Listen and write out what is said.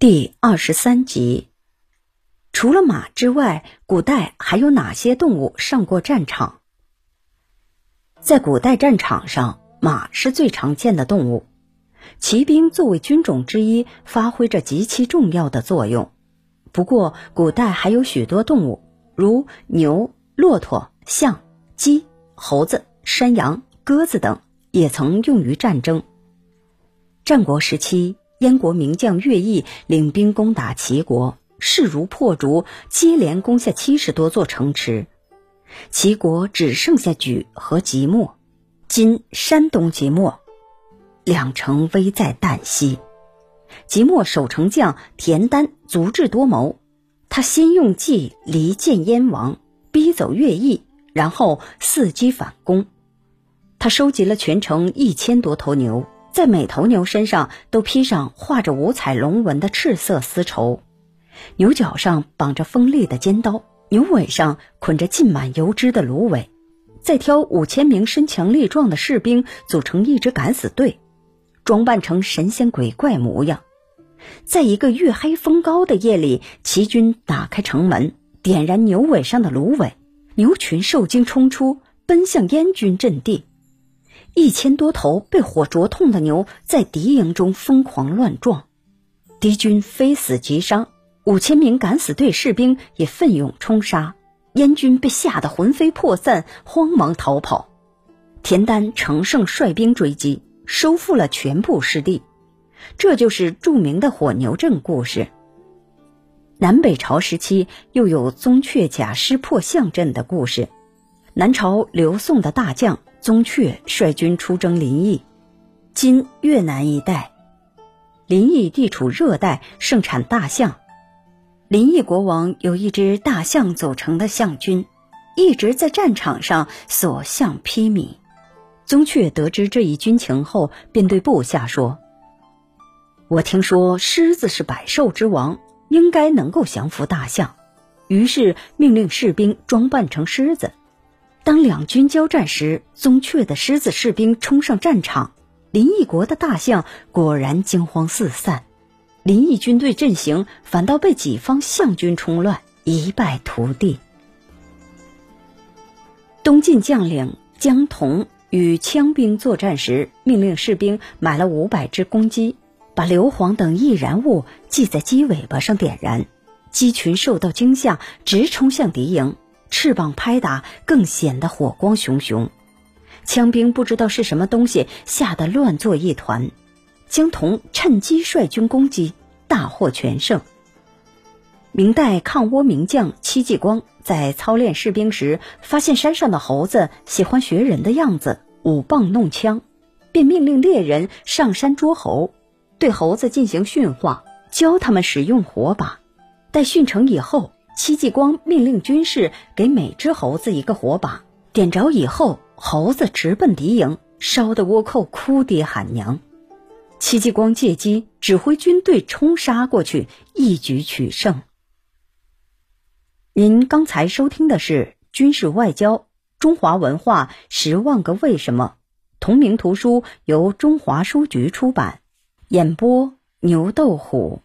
第二十三集，除了马之外，古代还有哪些动物上过战场？在古代战场上，马是最常见的动物。骑兵作为军种之一，发挥着极其重要的作用。不过，古代还有许多动物，如牛、骆驼、象、鸡、猴子、山羊、鸽子等，也曾用于战争。战国时期。燕国名将乐毅领兵攻打齐国，势如破竹，接连攻下七十多座城池。齐国只剩下莒和即墨（今山东即墨）两城危在旦夕。即墨守城将田丹足智多谋，他先用计离间燕王，逼走乐毅，然后伺机反攻。他收集了全城一千多头牛。在每头牛身上都披上画着五彩龙纹的赤色丝绸，牛角上绑着锋利的尖刀，牛尾上捆着浸满油脂的芦苇。再挑五千名身强力壮的士兵组成一支敢死队，装扮成神仙鬼怪模样。在一个月黑风高的夜里，齐军打开城门，点燃牛尾上的芦苇，牛群受惊冲出，奔向燕军阵地。一千多头被火灼痛的牛在敌营中疯狂乱撞，敌军非死即伤，五千名敢死队士兵也奋勇冲杀，燕军被吓得魂飞魄散，慌忙逃跑。田丹乘胜率兵追击，收复了全部失地，这就是著名的火牛阵故事。南北朝时期又有宗悫假师破象阵的故事，南朝刘宋的大将。宗悫率军出征临邑，今越南一带。临邑地处热带，盛产大象。临邑国王有一支大象组成的象军，一直在战场上所向披靡。宗悫得知这一军情后，便对部下说：“我听说狮子是百兽之王，应该能够降服大象。”于是命令士兵装扮成狮子。当两军交战时，宗悫的狮子士兵冲上战场，林毅国的大象果然惊慌四散，林毅军队阵型反倒被己方象军冲乱，一败涂地。东晋将领江童与羌兵作战时，命令士兵买了五百只公鸡，把硫磺等易燃物系在鸡尾巴上点燃，鸡群受到惊吓，直冲向敌营。翅膀拍打，更显得火光熊熊。枪兵不知道是什么东西，吓得乱作一团。江童趁机率军攻击，大获全胜。明代抗倭名将戚继光在操练士兵时，发现山上的猴子喜欢学人的样子舞棒弄枪，便命令猎人上山捉猴，对猴子进行驯化，教他们使用火把。待训成以后。戚继光命令军士给每只猴子一个火把，点着以后，猴子直奔敌营，烧得倭寇哭爹喊娘。戚继光借机指挥军队冲杀过去，一举取胜。您刚才收听的是《军事外交：中华文化十万个为什么》，同名图书由中华书局出版，演播牛豆虎。